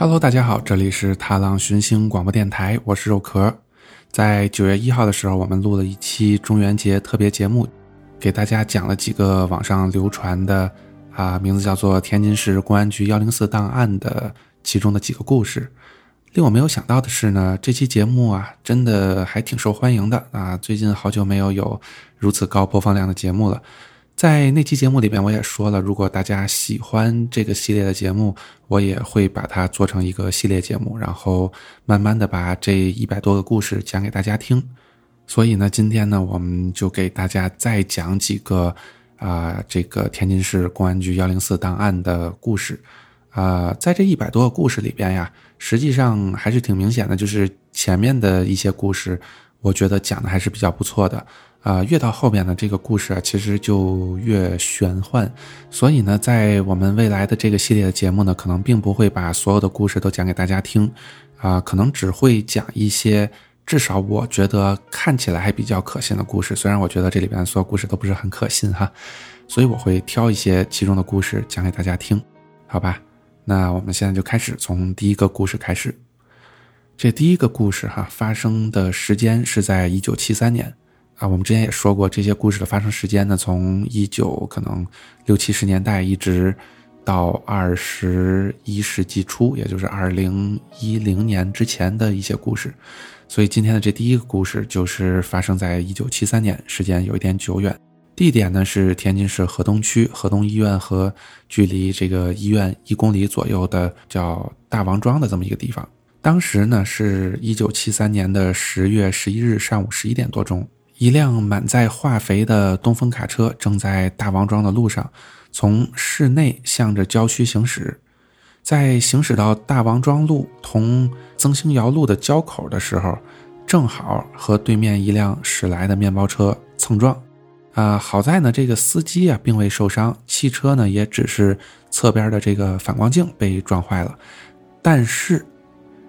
Hello，大家好，这里是踏浪寻星广播电台，我是肉壳。在九月一号的时候，我们录了一期中元节特别节目，给大家讲了几个网上流传的啊，名字叫做《天津市公安局幺零四档案》的其中的几个故事。令我没有想到的是呢，这期节目啊，真的还挺受欢迎的啊！最近好久没有有如此高播放量的节目了。在那期节目里边，我也说了，如果大家喜欢这个系列的节目，我也会把它做成一个系列节目，然后慢慢的把这一百多个故事讲给大家听。所以呢，今天呢，我们就给大家再讲几个啊，这个天津市公安局幺零四档案的故事。啊，在这一百多个故事里边呀，实际上还是挺明显的，就是前面的一些故事，我觉得讲的还是比较不错的。啊，越到后边呢，这个故事啊，其实就越玄幻。所以呢，在我们未来的这个系列的节目呢，可能并不会把所有的故事都讲给大家听，啊，可能只会讲一些至少我觉得看起来还比较可信的故事。虽然我觉得这里边所有故事都不是很可信哈，所以我会挑一些其中的故事讲给大家听，好吧？那我们现在就开始从第一个故事开始。这第一个故事哈，发生的时间是在一九七三年。啊，我们之前也说过，这些故事的发生时间呢，从一九可能六七十年代一直到二十一世纪初，也就是二零一零年之前的一些故事。所以今天的这第一个故事就是发生在一九七三年，时间有一点久远，地点呢是天津市河东区河东医院和距离这个医院一公里左右的叫大王庄的这么一个地方。当时呢是一九七三年的十月十一日上午十一点多钟。一辆满载化肥的东风卡车正在大王庄的路上，从市内向着郊区行驶。在行驶到大王庄路同曾兴窑路的交口的时候，正好和对面一辆驶来的面包车蹭撞。啊，好在呢，这个司机啊并未受伤，汽车呢也只是侧边的这个反光镜被撞坏了。但是，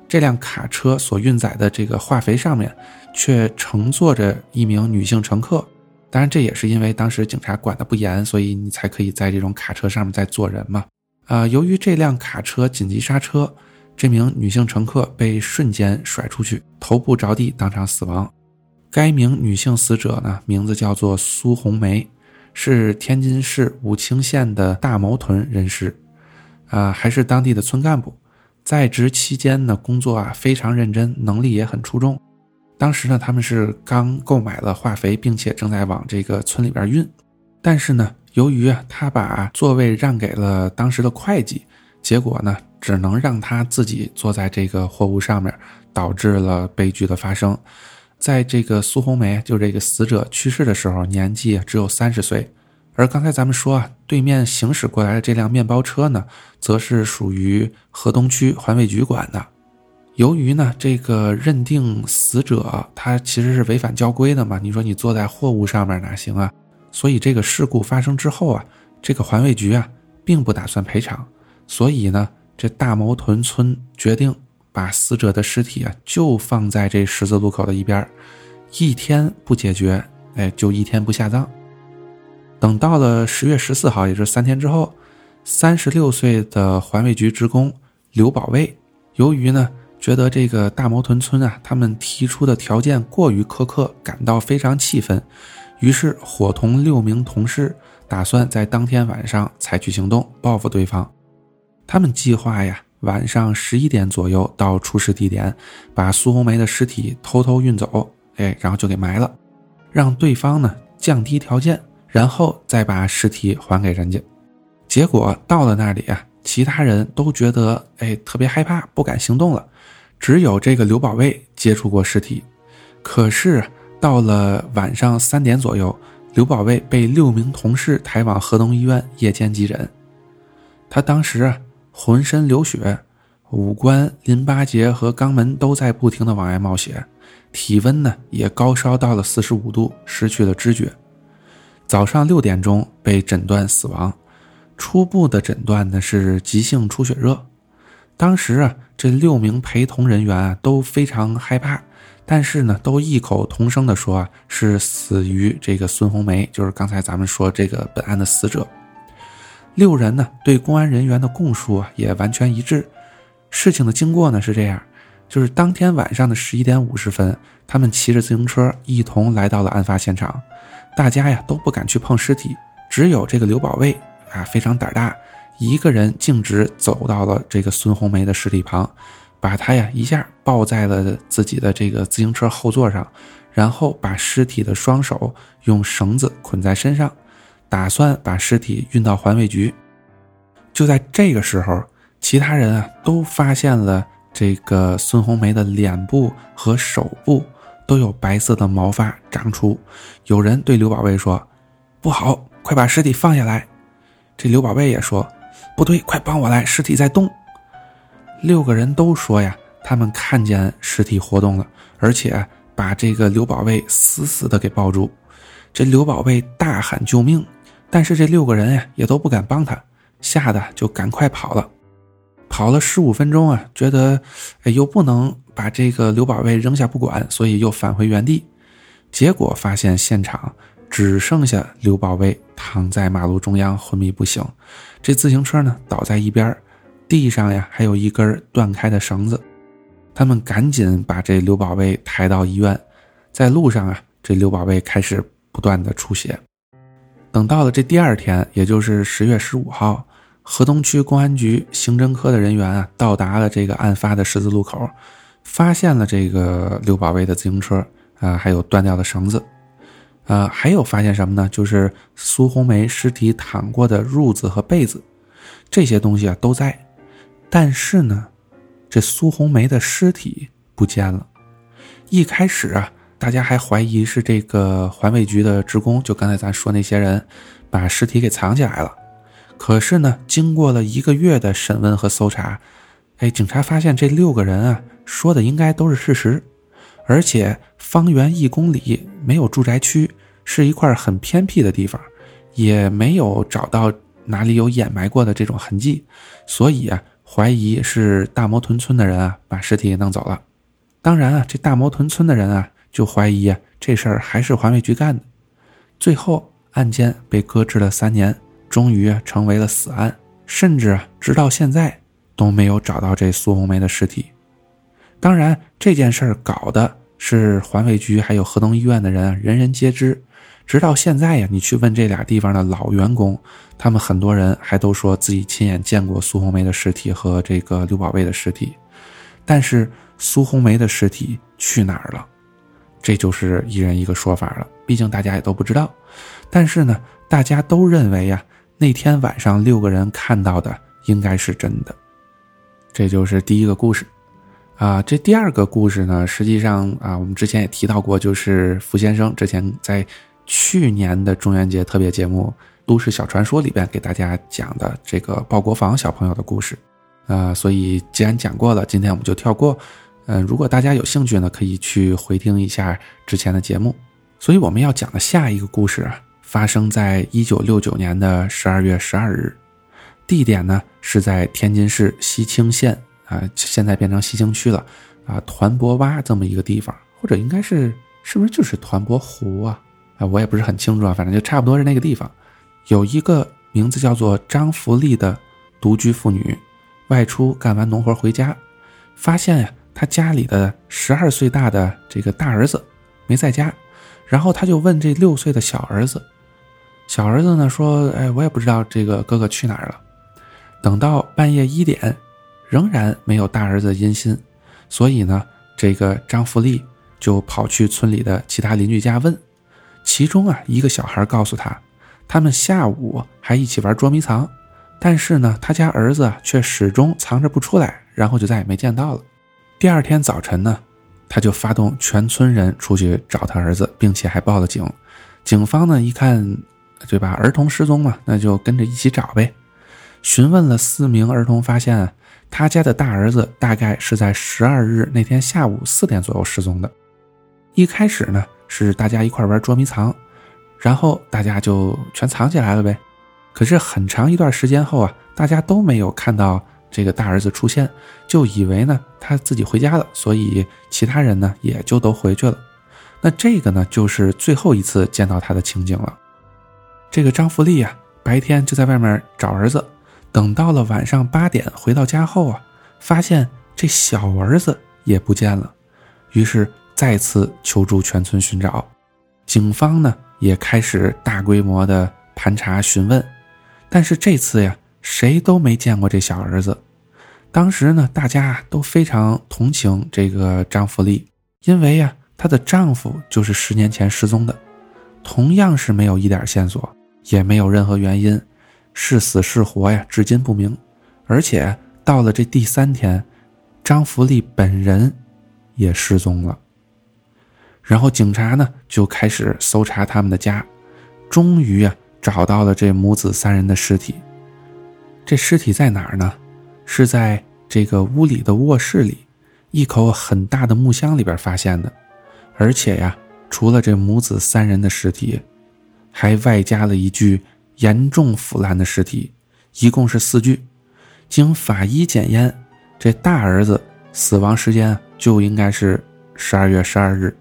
这辆卡车所运载的这个化肥上面。却乘坐着一名女性乘客，当然这也是因为当时警察管的不严，所以你才可以在这种卡车上面再坐人嘛。啊，由于这辆卡车紧急刹车，这名女性乘客被瞬间甩出去，头部着地，当场死亡。该名女性死者呢，名字叫做苏红梅，是天津市武清县的大毛屯人士，啊，还是当地的村干部，在职期间呢，工作啊非常认真，能力也很出众。当时呢，他们是刚购买了化肥，并且正在往这个村里边运。但是呢，由于啊，他把座位让给了当时的会计，结果呢，只能让他自己坐在这个货物上面，导致了悲剧的发生。在这个苏红梅，就这个死者去世的时候，年纪只有三十岁。而刚才咱们说啊，对面行驶过来的这辆面包车呢，则是属于河东区环卫局管的。由于呢，这个认定死者他其实是违反交规的嘛，你说你坐在货物上面哪行啊？所以这个事故发生之后啊，这个环卫局啊并不打算赔偿，所以呢，这大毛屯村决定把死者的尸体啊就放在这十字路口的一边，一天不解决，哎，就一天不下葬。等到了十月十四号，也就是三天之后，三十六岁的环卫局职工刘保卫，由于呢。觉得这个大毛屯村啊，他们提出的条件过于苛刻，感到非常气愤，于是伙同六名同事，打算在当天晚上采取行动报复对方。他们计划呀，晚上十一点左右到出事地点，把苏红梅的尸体偷偷运走，哎，然后就给埋了，让对方呢降低条件，然后再把尸体还给人家。结果到了那里啊，其他人都觉得哎特别害怕，不敢行动了。只有这个刘保卫接触过尸体，可是到了晚上三点左右，刘保卫被六名同事抬往河东医院夜间急诊。他当时啊，浑身流血，五官、淋巴结和肛门都在不停的往外冒血，体温呢也高烧到了四十五度，失去了知觉。早上六点钟被诊断死亡，初步的诊断呢是急性出血热。当时啊。这六名陪同人员啊都非常害怕，但是呢，都异口同声的说啊是死于这个孙红梅，就是刚才咱们说这个本案的死者。六人呢对公安人员的供述啊也完全一致，事情的经过呢是这样，就是当天晚上的十一点五十分，他们骑着自行车一同来到了案发现场。大家呀都不敢去碰尸体，只有这个刘保卫啊非常胆大，一个人径直走到了这个孙红梅的尸体旁，把她呀一下抱在了自己的这个自行车后座上，然后把尸体的双手用绳子捆在身上，打算把尸体运到环卫局。就在这个时候，其他人啊都发现了这个孙红梅的脸部和手部都有白色的毛发长出。有人对刘宝贝说：“不好，快把尸体放下来。”这刘宝贝也说：“不对，快帮我来，尸体在动。”六个人都说呀，他们看见尸体活动了，而且把这个刘宝贝死死的给抱住。这刘宝贝大喊救命，但是这六个人呀也都不敢帮他。吓得就赶快跑了，跑了十五分钟啊，觉得哎又不能把这个刘宝贝扔下不管，所以又返回原地。结果发现现场只剩下刘宝贝躺在马路中央昏迷不醒，这自行车呢倒在一边，地上呀还有一根断开的绳子。他们赶紧把这刘宝贝抬到医院，在路上啊，这刘宝贝开始不断的出血。等到了这第二天，也就是十月十五号。河东区公安局刑侦科的人员啊，到达了这个案发的十字路口，发现了这个刘宝贝的自行车啊，还有断掉的绳子，啊，还有发现什么呢？就是苏红梅尸体躺过的褥子和被子，这些东西啊都在，但是呢，这苏红梅的尸体不见了。一开始啊，大家还怀疑是这个环卫局的职工，就刚才咱说那些人，把尸体给藏起来了。可是呢，经过了一个月的审问和搜查，哎，警察发现这六个人啊说的应该都是事实，而且方圆一公里没有住宅区，是一块很偏僻的地方，也没有找到哪里有掩埋过的这种痕迹，所以啊，怀疑是大摩屯村的人啊把尸体给弄走了。当然啊，这大摩屯村的人啊就怀疑啊这事儿还是环卫局干的，最后案件被搁置了三年。终于成为了死案，甚至啊直到现在都没有找到这苏红梅的尸体。当然，这件事儿搞的是环卫局还有河东医院的人人人皆知。直到现在呀，你去问这俩地方的老员工，他们很多人还都说自己亲眼见过苏红梅的尸体和这个刘宝贝的尸体。但是苏红梅的尸体去哪儿了？这就是一人一个说法了。毕竟大家也都不知道。但是呢，大家都认为呀。那天晚上六个人看到的应该是真的，这就是第一个故事，啊，这第二个故事呢，实际上啊，我们之前也提到过，就是福先生之前在去年的中元节特别节目《都市小传说》里边给大家讲的这个鲍国防小朋友的故事，啊，所以既然讲过了，今天我们就跳过，嗯，如果大家有兴趣呢，可以去回听一下之前的节目，所以我们要讲的下一个故事啊。发生在一九六九年的十二月十二日，地点呢是在天津市西青县啊，现在变成西青区了啊，团泊洼这么一个地方，或者应该是是不是就是团泊湖啊？啊，我也不是很清楚啊，反正就差不多是那个地方。有一个名字叫做张福利的独居妇女，外出干完农活回家，发现呀，她家里的十二岁大的这个大儿子没在家，然后他就问这六岁的小儿子。小儿子呢说：“哎，我也不知道这个哥哥去哪儿了。”等到半夜一点，仍然没有大儿子音信，所以呢，这个张福利就跑去村里的其他邻居家问。其中啊，一个小孩告诉他，他们下午还一起玩捉迷藏，但是呢，他家儿子却始终藏着不出来，然后就再也没见到了。第二天早晨呢，他就发动全村人出去找他儿子，并且还报了警。警方呢一看。对吧？儿童失踪嘛，那就跟着一起找呗。询问了四名儿童，发现他家的大儿子大概是在十二日那天下午四点左右失踪的。一开始呢，是大家一块玩捉迷藏，然后大家就全藏起来了呗。可是很长一段时间后啊，大家都没有看到这个大儿子出现，就以为呢他自己回家了，所以其他人呢也就都回去了。那这个呢，就是最后一次见到他的情景了。这个张福利啊，白天就在外面找儿子，等到了晚上八点回到家后啊，发现这小儿子也不见了，于是再次求助全村寻找。警方呢也开始大规模的盘查询问，但是这次呀，谁都没见过这小儿子。当时呢，大家都非常同情这个张福利，因为呀，她的丈夫就是十年前失踪的，同样是没有一点线索，也没有任何原因，是死是活呀，至今不明。而且到了这第三天，张福利本人也失踪了。然后警察呢就开始搜查他们的家，终于啊找到了这母子三人的尸体。这尸体在哪儿呢？是在这个屋里的卧室里，一口很大的木箱里边发现的，而且呀，除了这母子三人的尸体，还外加了一具严重腐烂的尸体，一共是四具。经法医检验，这大儿子死亡时间就应该是十二月十二日，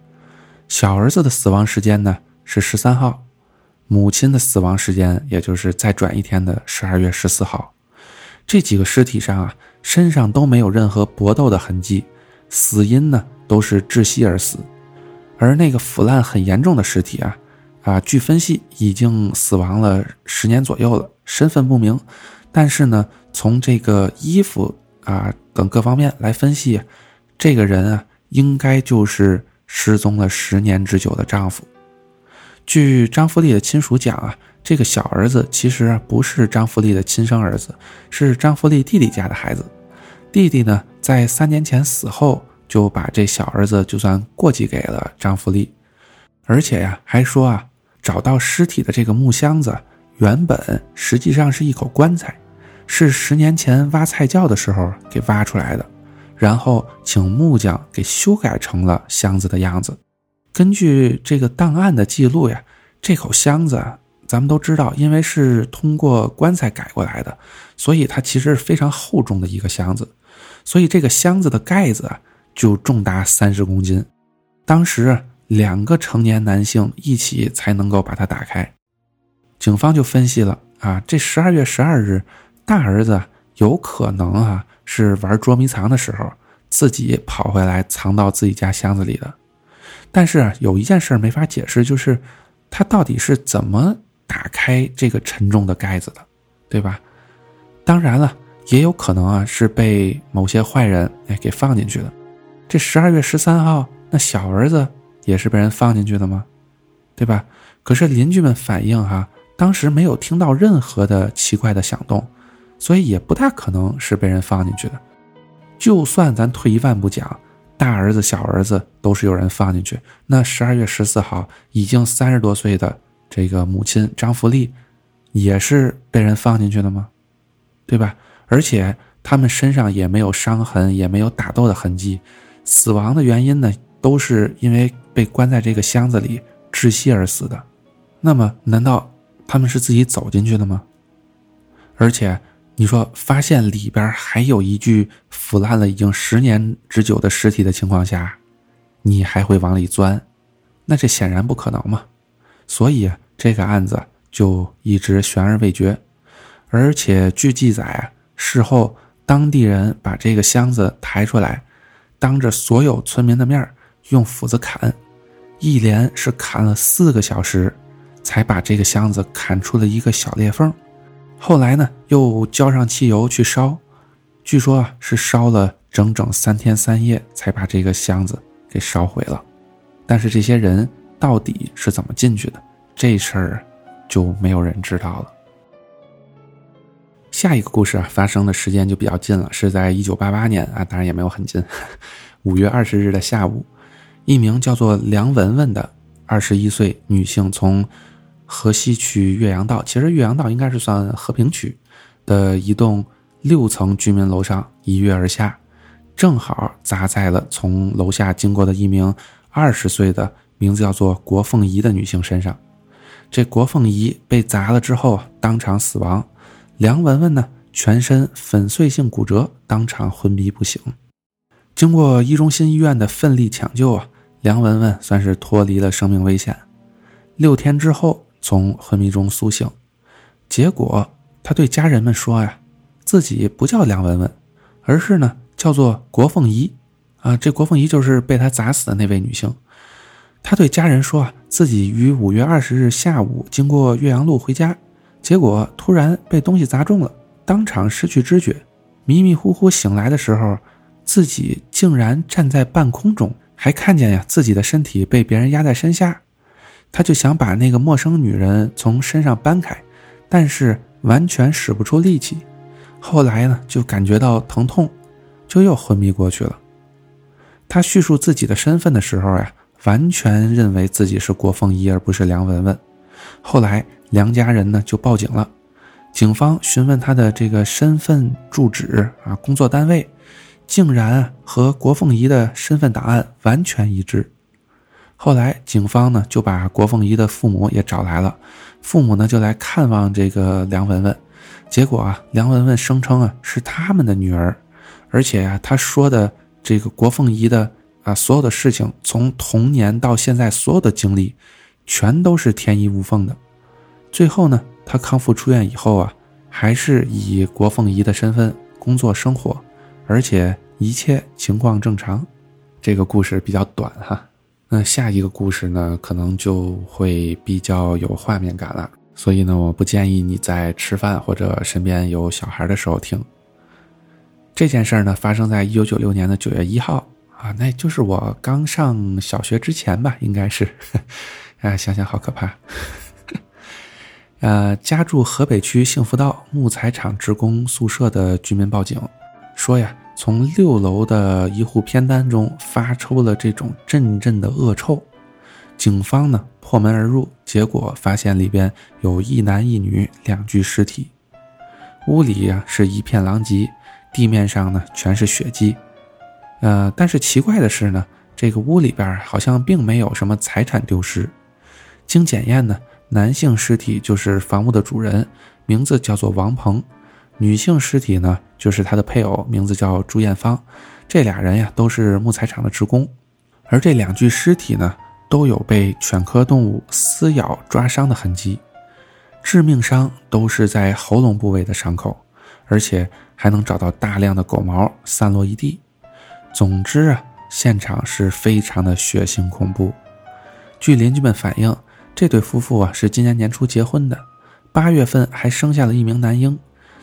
小儿子的死亡时间呢是十三号，母亲的死亡时间也就是再转一天的十二月十四号。这几个尸体上啊，身上都没有任何搏斗的痕迹，死因呢都是窒息而死。而那个腐烂很严重的尸体啊，啊，据分析已经死亡了十年左右了，身份不明。但是呢，从这个衣服啊等各方面来分析，这个人啊，应该就是失踪了十年之久的丈夫。据张福利的亲属讲啊。这个小儿子其实不是张福利的亲生儿子，是张福利弟弟家的孩子。弟弟呢，在三年前死后，就把这小儿子就算过继给了张福利，而且呀，还说啊，找到尸体的这个木箱子原本实际上是一口棺材，是十年前挖菜窖的时候给挖出来的，然后请木匠给修改成了箱子的样子。根据这个档案的记录呀，这口箱子。咱们都知道，因为是通过棺材改过来的，所以它其实是非常厚重的一个箱子，所以这个箱子的盖子就重达三十公斤。当时两个成年男性一起才能够把它打开。警方就分析了啊，这十二月十二日，大儿子有可能啊是玩捉迷藏的时候自己跑回来藏到自己家箱子里的。但是有一件事没法解释，就是他到底是怎么。打开这个沉重的盖子的，对吧？当然了，也有可能啊是被某些坏人哎给放进去的。这十二月十三号，那小儿子也是被人放进去的吗？对吧？可是邻居们反映哈，当时没有听到任何的奇怪的响动，所以也不大可能是被人放进去的。就算咱退一万步讲，大儿子、小儿子都是有人放进去，那十二月十四号已经三十多岁的。这个母亲张福利，也是被人放进去的吗？对吧？而且他们身上也没有伤痕，也没有打斗的痕迹，死亡的原因呢，都是因为被关在这个箱子里窒息而死的。那么，难道他们是自己走进去的吗？而且，你说发现里边还有一具腐烂了已经十年之久的尸体的情况下，你还会往里钻？那这显然不可能嘛。所以这个案子就一直悬而未决，而且据记载，事后当地人把这个箱子抬出来，当着所有村民的面用斧子砍，一连是砍了四个小时，才把这个箱子砍出了一个小裂缝。后来呢，又浇上汽油去烧，据说啊是烧了整整三天三夜，才把这个箱子给烧毁了。但是这些人。到底是怎么进去的？这事儿就没有人知道了。下一个故事啊，发生的时间就比较近了，是在一九八八年啊，当然也没有很近。五月二十日的下午，一名叫做梁文文的二十一岁女性从河西区岳阳道，其实岳阳道应该是算和平区的一栋六层居民楼上一跃而下，正好砸在了从楼下经过的一名二十岁的。名字叫做郭凤仪的女性身上，这郭凤仪被砸了之后当场死亡，梁文文呢全身粉碎性骨折，当场昏迷不醒。经过一中心医院的奋力抢救啊，梁文文算是脱离了生命危险。六天之后从昏迷中苏醒，结果他对家人们说呀，自己不叫梁文文，而是呢叫做国凤仪，啊，这国凤仪就是被他砸死的那位女性。他对家人说啊，自己于五月二十日下午经过岳阳路回家，结果突然被东西砸中了，当场失去知觉，迷迷糊糊醒来的时候，自己竟然站在半空中，还看见呀自己的身体被别人压在身下。他就想把那个陌生女人从身上搬开，但是完全使不出力气。后来呢，就感觉到疼痛，就又昏迷过去了。他叙述自己的身份的时候呀，完全认为自己是郭凤仪，而不是梁文文。后来梁家人呢就报警了，警方询问他的这个身份、住址啊、工作单位，竟然和郭凤仪的身份档案完全一致。后来，警方呢就把郭凤仪的父母也找来了，父母呢就来看望这个梁文文，结果啊，梁文文声称啊是他们的女儿，而且呀，他说的这个郭凤仪的啊所有的事情，从童年到现在所有的经历，全都是天衣无缝的。最后呢，他康复出院以后啊，还是以郭凤仪的身份工作生活，而且一切情况正常。这个故事比较短哈。那下一个故事呢，可能就会比较有画面感了，所以呢，我不建议你在吃饭或者身边有小孩的时候听。这件事儿呢，发生在一九九六年的九月一号啊，那就是我刚上小学之前吧，应该是。啊，想想好可怕。呃，家住河北区幸福道木材厂职工宿舍的居民报警，说呀。从六楼的一户偏单中发出了这种阵阵的恶臭，警方呢破门而入，结果发现里边有一男一女两具尸体，屋里呀是一片狼藉，地面上呢全是血迹，呃，但是奇怪的是呢，这个屋里边好像并没有什么财产丢失，经检验呢，男性尸体就是房屋的主人，名字叫做王鹏。女性尸体呢，就是他的配偶，名字叫朱艳芳。这俩人呀，都是木材厂的职工。而这两具尸体呢，都有被犬科动物撕咬、抓伤的痕迹，致命伤都是在喉咙部位的伤口，而且还能找到大量的狗毛散落一地。总之啊，现场是非常的血腥恐怖。据邻居们反映，这对夫妇啊是今年年初结婚的，八月份还生下了一名男婴。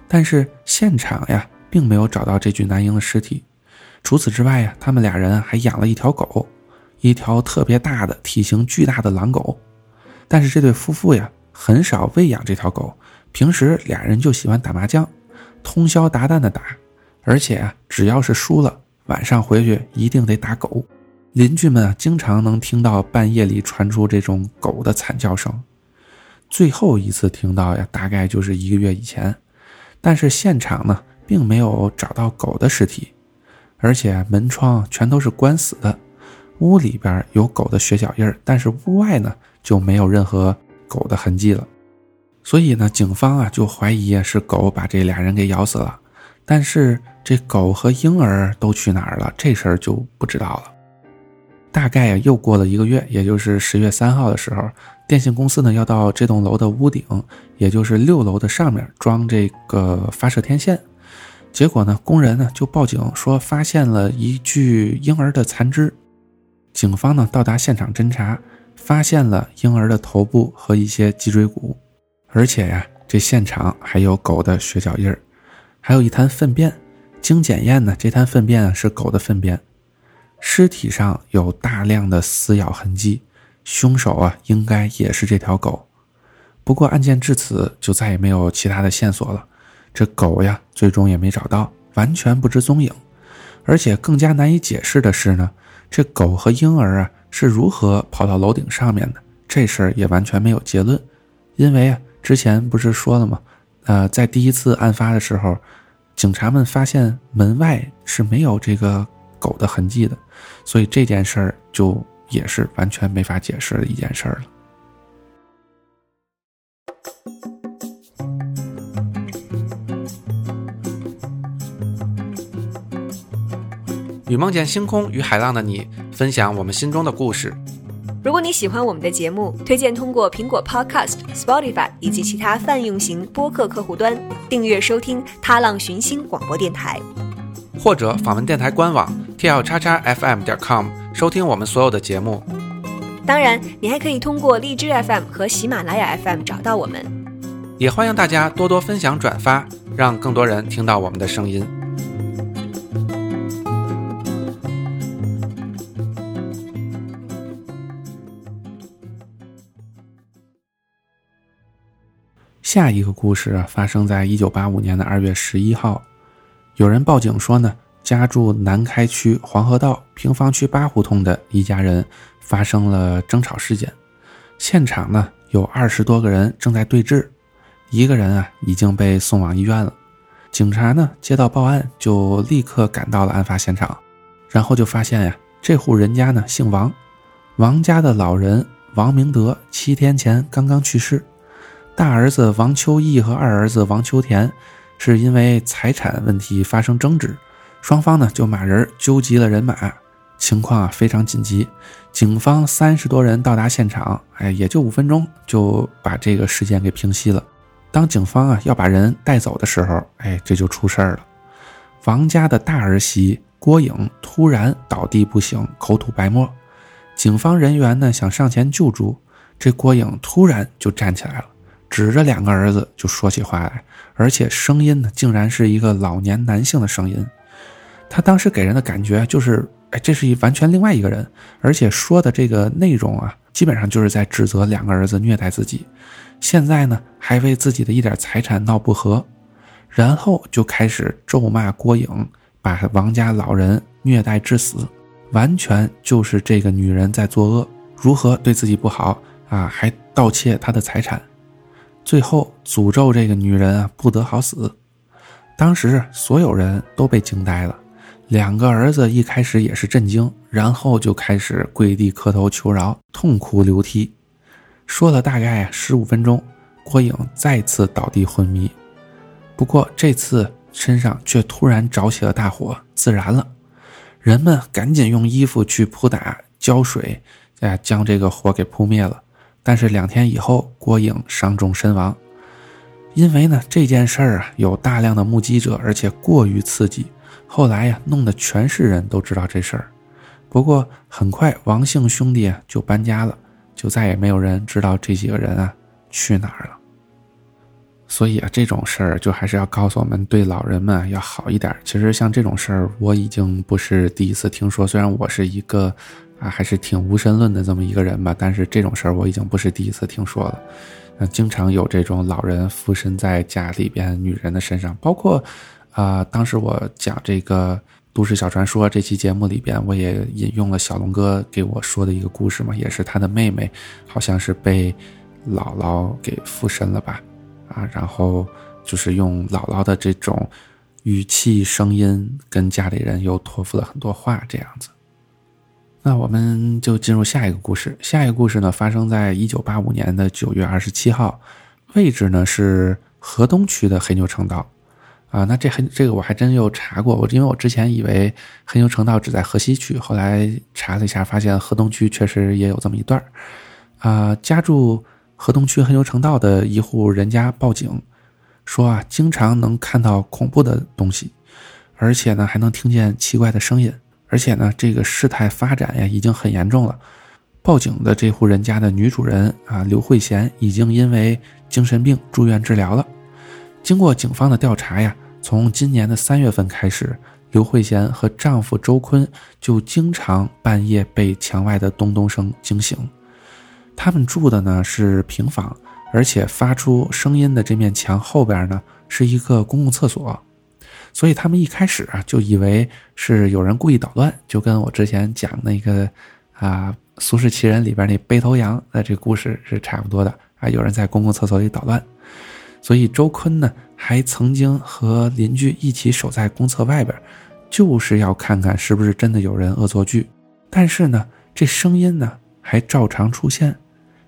但是现场呀，并没有找到这具男婴的尸体。除此之外呀，他们俩人还养了一条狗，一条特别大的、体型巨大的狼狗。但是这对夫妇呀，很少喂养这条狗，平时俩人就喜欢打麻将，通宵达旦的打，而且啊，只要是输了，晚上回去一定得打狗。邻居们啊，经常能听到半夜里传出这种狗的惨叫声。最后一次听到呀，大概就是一个月以前。但是现场呢，并没有找到狗的尸体，而且门窗全都是关死的。屋里边有狗的血脚印但是屋外呢就没有任何狗的痕迹了。所以呢，警方啊就怀疑是狗把这俩人给咬死了。但是这狗和婴儿都去哪儿了？这事儿就不知道了。大概又过了一个月，也就是十月三号的时候，电信公司呢要到这栋楼的屋顶，也就是六楼的上面装这个发射天线。结果呢，工人呢就报警说发现了一具婴儿的残肢。警方呢到达现场侦查，发现了婴儿的头部和一些脊椎骨，而且呀，这现场还有狗的血脚印儿，还有一滩粪便。经检验呢，这滩粪便是狗的粪便。尸体上有大量的撕咬痕迹，凶手啊应该也是这条狗。不过案件至此就再也没有其他的线索了，这狗呀最终也没找到，完全不知踪影。而且更加难以解释的是呢，这狗和婴儿啊是如何跑到楼顶上面的？这事儿也完全没有结论。因为啊之前不是说了吗？呃，在第一次案发的时候，警察们发现门外是没有这个。狗的痕迹的，所以这件事儿就也是完全没法解释的一件事儿了。与梦见星空与海浪的你，分享我们心中的故事。如果你喜欢我们的节目，推荐通过苹果 Podcast、Spotify 以及其他泛用型播客客户端订阅收听《踏浪寻星》广播电台。或者访问电台官网 t l 叉叉 fm 点 com 收听我们所有的节目。当然，你还可以通过荔枝 FM 和喜马拉雅 FM 找到我们。也欢迎大家多多分享转发，让更多人听到我们的声音。下一个故事发生在一九八五年的二月十一号，有人报警说呢，家住南开区黄河道平房区八胡同的一家人发生了争吵事件，现场呢有二十多个人正在对峙，一个人啊已经被送往医院了。警察呢接到报案就立刻赶到了案发现场，然后就发现呀，这户人家呢姓王，王家的老人王明德七天前刚刚去世。大儿子王秋义和二儿子王秋田是因为财产问题发生争执，双方呢就马人纠集了人马，情况啊非常紧急。警方三十多人到达现场，哎，也就五分钟就把这个事件给平息了。当警方啊要把人带走的时候，哎，这就出事儿了。王家的大儿媳郭颖突然倒地不醒，口吐白沫。警方人员呢想上前救助，这郭颖突然就站起来了。指着两个儿子就说起话来，而且声音呢，竟然是一个老年男性的声音。他当时给人的感觉就是，哎，这是一完全另外一个人，而且说的这个内容啊，基本上就是在指责两个儿子虐待自己。现在呢，还为自己的一点财产闹不和，然后就开始咒骂郭颖，把王家老人虐待致死，完全就是这个女人在作恶，如何对自己不好啊，还盗窃她的财产。最后诅咒这个女人啊不得好死，当时所有人都被惊呆了，两个儿子一开始也是震惊，然后就开始跪地磕头求饶，痛哭流涕，说了大概十五分钟，郭颖再次倒地昏迷，不过这次身上却突然着起了大火，自燃了，人们赶紧用衣服去扑打浇水，啊将这个火给扑灭了。但是两天以后，郭颖伤重身亡。因为呢这件事儿啊有大量的目击者，而且过于刺激，后来呀弄得全市人都知道这事儿。不过很快王姓兄弟啊就搬家了，就再也没有人知道这几个人啊去哪儿了。所以啊这种事儿就还是要告诉我们，对老人们要好一点。其实像这种事儿，我已经不是第一次听说，虽然我是一个。啊，还是挺无神论的这么一个人吧，但是这种事儿我已经不是第一次听说了。嗯，经常有这种老人附身在家里边女人的身上，包括，啊，当时我讲这个都市小传说这期节目里边，我也引用了小龙哥给我说的一个故事嘛，也是他的妹妹，好像是被姥姥给附身了吧，啊，然后就是用姥姥的这种语气声音跟家里人又托付了很多话，这样子。那我们就进入下一个故事。下一个故事呢，发生在一九八五年的九月二十七号，位置呢是河东区的黑牛城道。啊，那这黑这个我还真又查过，我因为我之前以为黑牛城道只在河西区，后来查了一下，发现河东区确实也有这么一段啊，家住河东区黑牛城道的一户人家报警，说啊，经常能看到恐怖的东西，而且呢还能听见奇怪的声音。而且呢，这个事态发展呀，已经很严重了。报警的这户人家的女主人啊，刘慧贤已经因为精神病住院治疗了。经过警方的调查呀，从今年的三月份开始，刘慧贤和丈夫周坤就经常半夜被墙外的咚咚声惊醒。他们住的呢是平房，而且发出声音的这面墙后边呢是一个公共厕所。所以他们一开始啊就以为是有人故意捣乱，就跟我之前讲那个啊《苏轼奇人》里边那背头羊的这故事是差不多的啊，有人在公共厕所里捣乱。所以周坤呢还曾经和邻居一起守在公厕外边，就是要看看是不是真的有人恶作剧。但是呢，这声音呢还照常出现，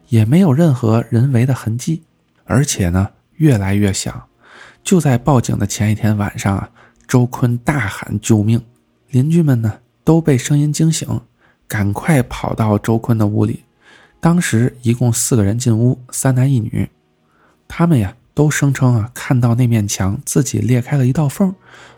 也没有任何人为的痕迹，而且呢越来越响。就在报警的前一天晚上啊，周坤大喊救命，邻居们呢都被声音惊醒，赶快跑到周坤的屋里。当时一共四个人进屋，三男一女，他们呀都声称啊看到那面墙自己裂开了一道缝，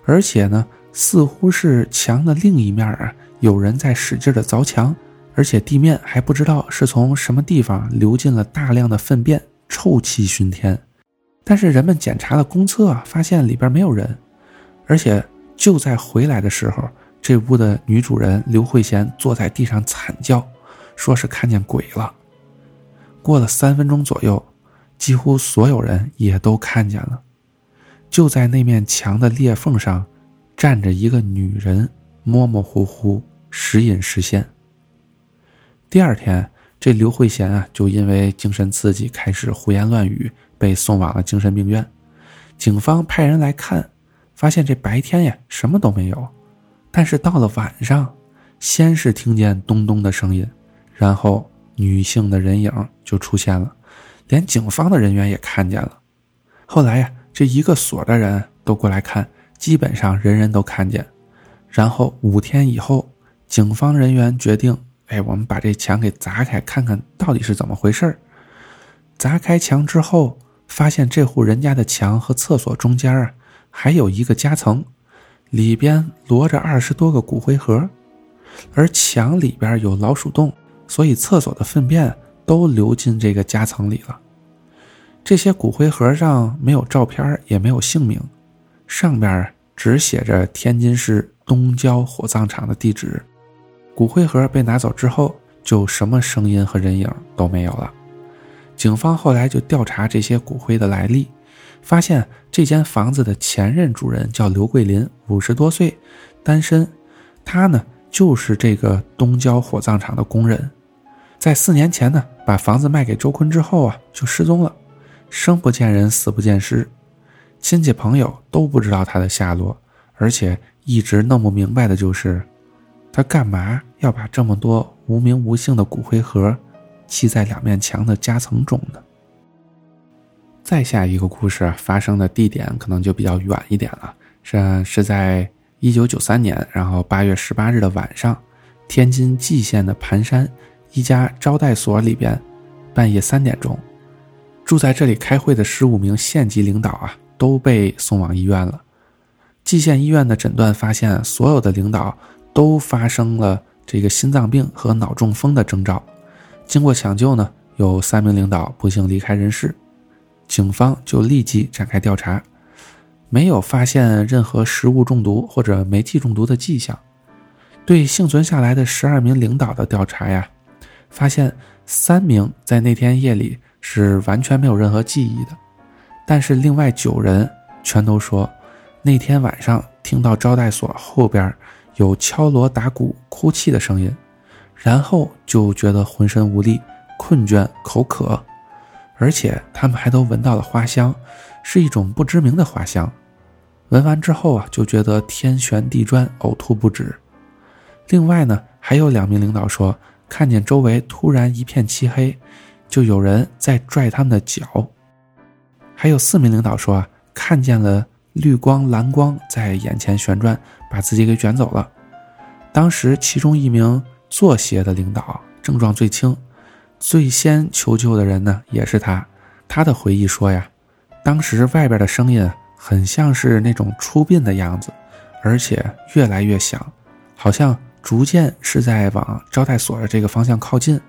而且呢似乎是墙的另一面啊，有人在使劲的凿墙，而且地面还不知道是从什么地方流进了大量的粪便，臭气熏天。但是人们检查了公厕啊，发现里边没有人，而且就在回来的时候，这屋的女主人刘慧贤坐在地上惨叫，说是看见鬼了。过了三分钟左右，几乎所有人也都看见了，就在那面墙的裂缝上。站着一个女人，模模糊糊，时隐时现。第二天，这刘慧贤啊，就因为精神刺激开始胡言乱语，被送往了精神病院。警方派人来看，发现这白天呀什么都没有，但是到了晚上，先是听见咚咚的声音，然后女性的人影就出现了，连警方的人员也看见了。后来呀，这一个所的人都过来看。基本上人人都看见，然后五天以后，警方人员决定：哎，我们把这墙给砸开，看看到底是怎么回事砸开墙之后，发现这户人家的墙和厕所中间啊，还有一个夹层，里边摞着二十多个骨灰盒，而墙里边有老鼠洞，所以厕所的粪便都流进这个夹层里了。这些骨灰盒上没有照片，也没有姓名。上边只写着天津市东郊火葬场的地址，骨灰盒被拿走之后，就什么声音和人影都没有了。警方后来就调查这些骨灰的来历，发现这间房子的前任主人叫刘桂林，五十多岁，单身。他呢就是这个东郊火葬场的工人，在四年前呢把房子卖给周坤之后啊就失踪了，生不见人，死不见尸。亲戚朋友都不知道他的下落，而且一直弄不明白的就是，他干嘛要把这么多无名无姓的骨灰盒砌在两面墙的夹层中呢？再下一个故事发生的地点可能就比较远一点了，是是在一九九三年，然后八月十八日的晚上，天津蓟县的盘山一家招待所里边，半夜三点钟，住在这里开会的十五名县级领导啊。都被送往医院了。蓟县医院的诊断发现，所有的领导都发生了这个心脏病和脑中风的征兆。经过抢救呢，有三名领导不幸离开人世。警方就立即展开调查，没有发现任何食物中毒或者煤气中毒的迹象。对幸存下来的十二名领导的调查呀，发现三名在那天夜里是完全没有任何记忆的。但是另外九人全都说，那天晚上听到招待所后边有敲锣打鼓、哭泣的声音，然后就觉得浑身无力、困倦、口渴，而且他们还都闻到了花香，是一种不知名的花香。闻完之后啊，就觉得天旋地转、呕吐不止。另外呢，还有两名领导说，看见周围突然一片漆黑，就有人在拽他们的脚。还有四名领导说啊，看见了绿光、蓝光在眼前旋转，把自己给卷走了。当时其中一名作协的领导症状最轻，最先求救的人呢也是他。他的回忆说呀，当时外边的声音很像是那种出殡的样子，而且越来越响，好像逐渐是在往招待所的这个方向靠近，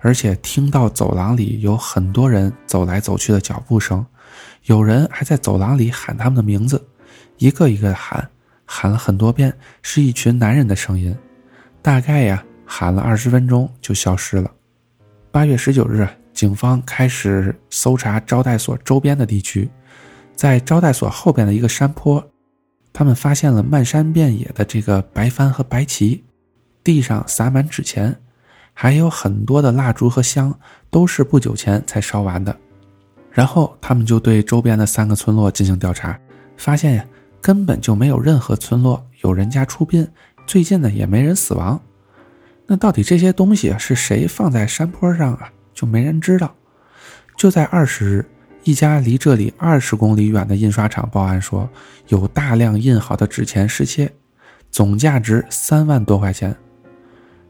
而且听到走廊里有很多人走来走去的脚步声。有人还在走廊里喊他们的名字，一个一个喊，喊了很多遍，是一群男人的声音。大概呀，喊了二十分钟就消失了。八月十九日，警方开始搜查招待所周边的地区，在招待所后边的一个山坡，他们发现了漫山遍野的这个白帆和白旗，地上撒满纸钱，还有很多的蜡烛和香，都是不久前才烧完的。然后他们就对周边的三个村落进行调查，发现呀，根本就没有任何村落有人家出殡，最近呢也没人死亡。那到底这些东西是谁放在山坡上啊？就没人知道。就在二十日，一家离这里二十公里远的印刷厂报案说，有大量印好的纸钱失窃，总价值三万多块钱。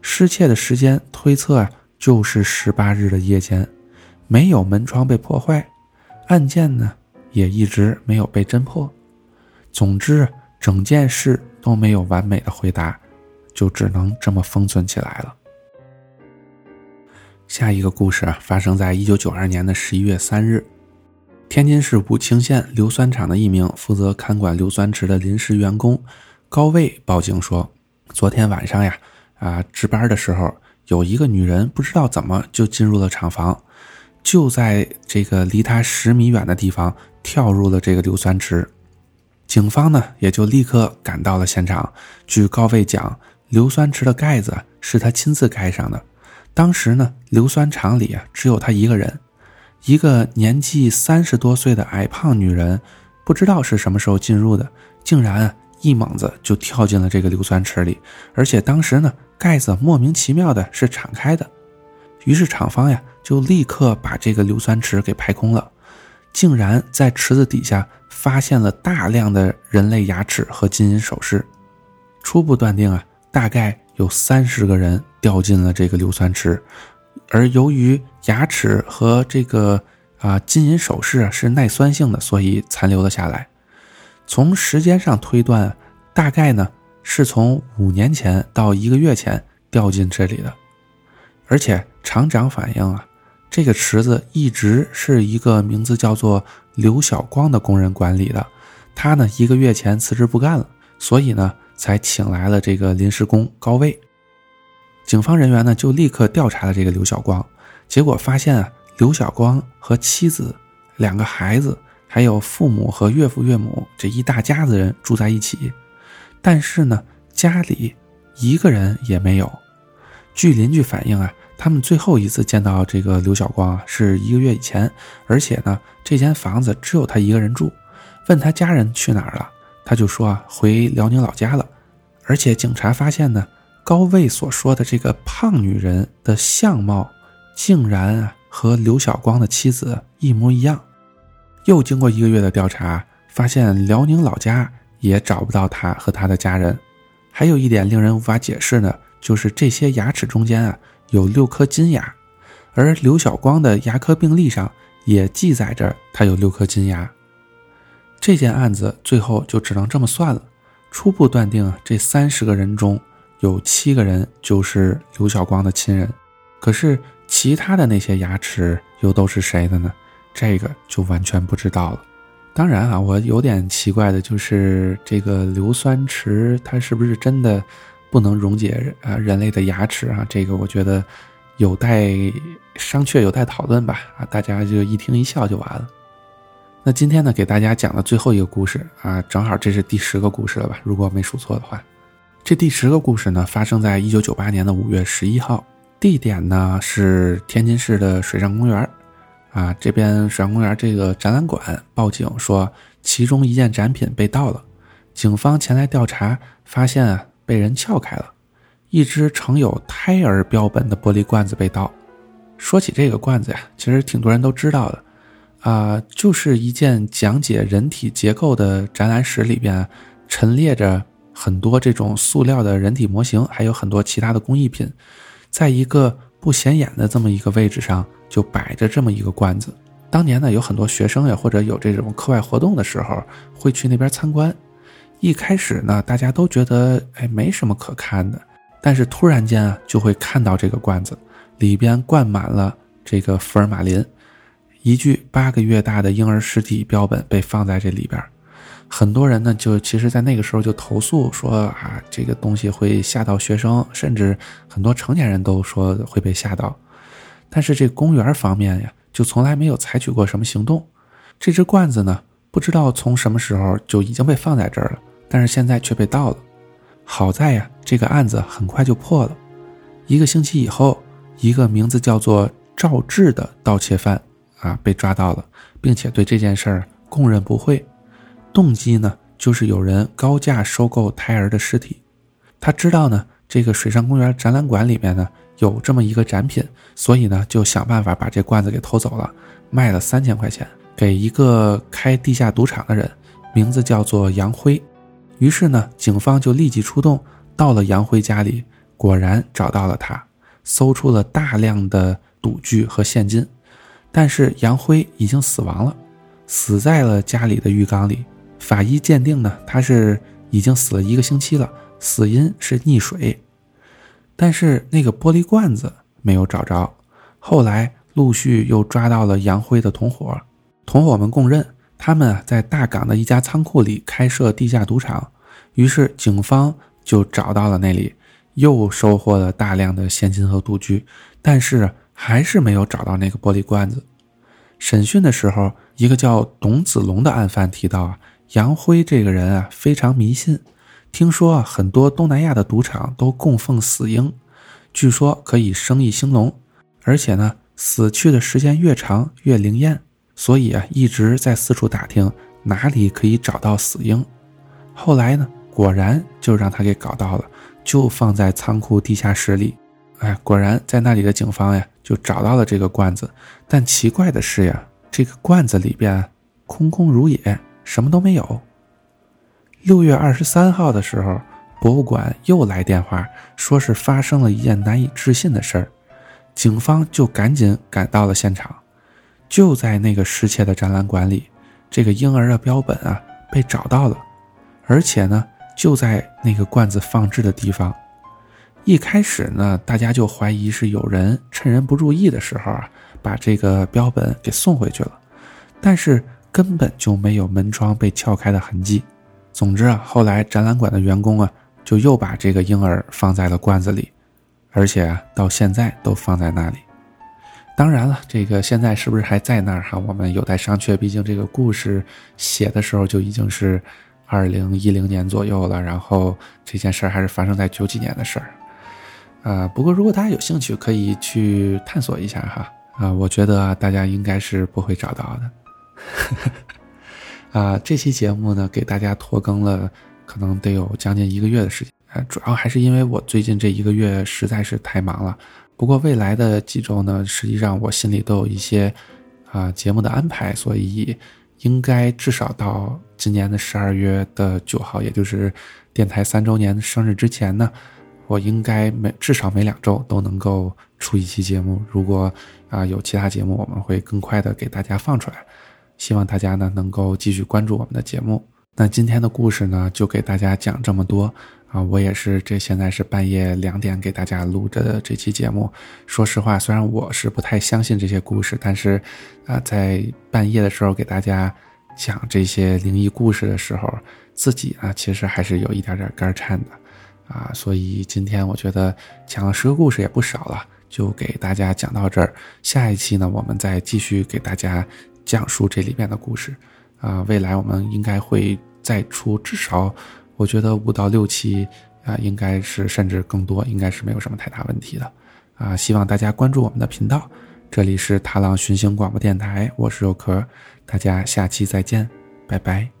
失窃的时间推测啊，就是十八日的夜间，没有门窗被破坏。案件呢，也一直没有被侦破。总之，整件事都没有完美的回答，就只能这么封存起来了。下一个故事啊，发生在一九九二年的十一月三日，天津市武清县硫酸厂的一名负责看管硫酸池的临时员工高卫报警说，昨天晚上呀，啊值班的时候，有一个女人不知道怎么就进入了厂房，就在这个离她十米远的地方跳入了这个硫酸池。警方呢也就立刻赶到了现场。据高卫讲，硫酸池的盖子是他亲自盖上的。当时呢，硫酸厂里啊只有他一个人，一个年纪三十多岁的矮胖女人，不知道是什么时候进入的，竟然一猛子就跳进了这个硫酸池里，而且当时呢盖子莫名其妙的是敞开的，于是厂方呀就立刻把这个硫酸池给排空了，竟然在池子底下发现了大量的人类牙齿和金银首饰，初步断定啊大概。有三十个人掉进了这个硫酸池，而由于牙齿和这个啊金银首饰是耐酸性的，所以残留了下来。从时间上推断，大概呢是从五年前到一个月前掉进这里的。而且厂长反映啊，这个池子一直是一个名字叫做刘晓光的工人管理的，他呢一个月前辞职不干了，所以呢。才请来了这个临时工高卫。警方人员呢就立刻调查了这个刘晓光，结果发现啊，刘晓光和妻子、两个孩子，还有父母和岳父岳母这一大家子人住在一起，但是呢，家里一个人也没有。据邻居反映啊，他们最后一次见到这个刘晓光啊，是一个月以前，而且呢，这间房子只有他一个人住。问他家人去哪儿了？他就说啊，回辽宁老家了，而且警察发现呢，高卫所说的这个胖女人的相貌，竟然啊和刘晓光的妻子一模一样。又经过一个月的调查，发现辽宁老家也找不到他和他的家人。还有一点令人无法解释的，就是这些牙齿中间啊有六颗金牙，而刘晓光的牙科病历上也记载着他有六颗金牙。这件案子最后就只能这么算了。初步断定，这三十个人中有七个人就是刘晓光的亲人。可是其他的那些牙齿又都是谁的呢？这个就完全不知道了。当然啊，我有点奇怪的就是这个硫酸池它是不是真的不能溶解啊人类的牙齿啊？这个我觉得有待商榷，有待讨论吧。啊，大家就一听一笑就完了。那今天呢，给大家讲的最后一个故事啊，正好这是第十个故事了吧？如果没数错的话，这第十个故事呢，发生在一九九八年的五月十一号，地点呢是天津市的水上公园啊。这边水上公园这个展览馆报警说，其中一件展品被盗了，警方前来调查，发现啊被人撬开了，一只盛有胎儿标本的玻璃罐子被盗。说起这个罐子呀，其实挺多人都知道的。啊，就是一件讲解人体结构的展览室里边，陈列着很多这种塑料的人体模型，还有很多其他的工艺品，在一个不显眼的这么一个位置上，就摆着这么一个罐子。当年呢，有很多学生呀，或者有这种课外活动的时候，会去那边参观。一开始呢，大家都觉得哎没什么可看的，但是突然间啊，就会看到这个罐子里边灌满了这个福尔马林。一具八个月大的婴儿尸体标本被放在这里边，很多人呢就其实，在那个时候就投诉说啊，这个东西会吓到学生，甚至很多成年人都说会被吓到。但是这公园方面呀，就从来没有采取过什么行动。这只罐子呢，不知道从什么时候就已经被放在这儿了，但是现在却被盗了。好在呀，这个案子很快就破了。一个星期以后，一个名字叫做赵志的盗窃犯。啊，被抓到了，并且对这件事儿供认不讳，动机呢就是有人高价收购胎儿的尸体。他知道呢，这个水上公园展览馆里面呢有这么一个展品，所以呢就想办法把这罐子给偷走了，卖了三千块钱给一个开地下赌场的人，名字叫做杨辉。于是呢，警方就立即出动，到了杨辉家里，果然找到了他，搜出了大量的赌具和现金。但是杨辉已经死亡了，死在了家里的浴缸里。法医鉴定呢，他是已经死了一个星期了，死因是溺水。但是那个玻璃罐子没有找着。后来陆续又抓到了杨辉的同伙，同伙们供认，他们在大港的一家仓库里开设地下赌场。于是警方就找到了那里，又收获了大量的现金和赌具，但是还是没有找到那个玻璃罐子。审讯的时候，一个叫董子龙的案犯提到啊，杨辉这个人啊非常迷信，听说啊很多东南亚的赌场都供奉死鹰，据说可以生意兴隆，而且呢死去的时间越长越灵验，所以啊一直在四处打听哪里可以找到死鹰。后来呢果然就让他给搞到了，就放在仓库地下室里。哎，果然在那里的警方呀。就找到了这个罐子，但奇怪的是呀，这个罐子里边空空如也，什么都没有。六月二十三号的时候，博物馆又来电话，说是发生了一件难以置信的事儿，警方就赶紧赶到了现场。就在那个失窃的展览馆里，这个婴儿的标本啊被找到了，而且呢就在那个罐子放置的地方。一开始呢，大家就怀疑是有人趁人不注意的时候啊，把这个标本给送回去了，但是根本就没有门窗被撬开的痕迹。总之啊，后来展览馆的员工啊，就又把这个婴儿放在了罐子里，而且啊，到现在都放在那里。当然了，这个现在是不是还在那儿哈？我们有待商榷。毕竟这个故事写的时候就已经是二零一零年左右了，然后这件事儿还是发生在九几年的事儿。啊，不过如果大家有兴趣，可以去探索一下哈。啊，我觉得大家应该是不会找到的。啊，这期节目呢，给大家拖更了，可能得有将近一个月的时间。啊，主要还是因为我最近这一个月实在是太忙了。不过未来的几周呢，实际上我心里都有一些啊节目的安排，所以应该至少到今年的十二月的九号，也就是电台三周年的生日之前呢。我应该每至少每两周都能够出一期节目。如果啊有其他节目，我们会更快的给大家放出来。希望大家呢能够继续关注我们的节目。那今天的故事呢，就给大家讲这么多啊。我也是这现在是半夜两点给大家录着的这期节目。说实话，虽然我是不太相信这些故事，但是啊，在半夜的时候给大家讲这些灵异故事的时候，自己啊其实还是有一点点肝颤的。啊，所以今天我觉得讲了十个故事也不少了，就给大家讲到这儿。下一期呢，我们再继续给大家讲述这里面的故事。啊，未来我们应该会再出至少，我觉得五到六期啊，应该是甚至更多，应该是没有什么太大问题的。啊，希望大家关注我们的频道。这里是踏浪寻星广播电台，我是肉壳，大家下期再见，拜拜。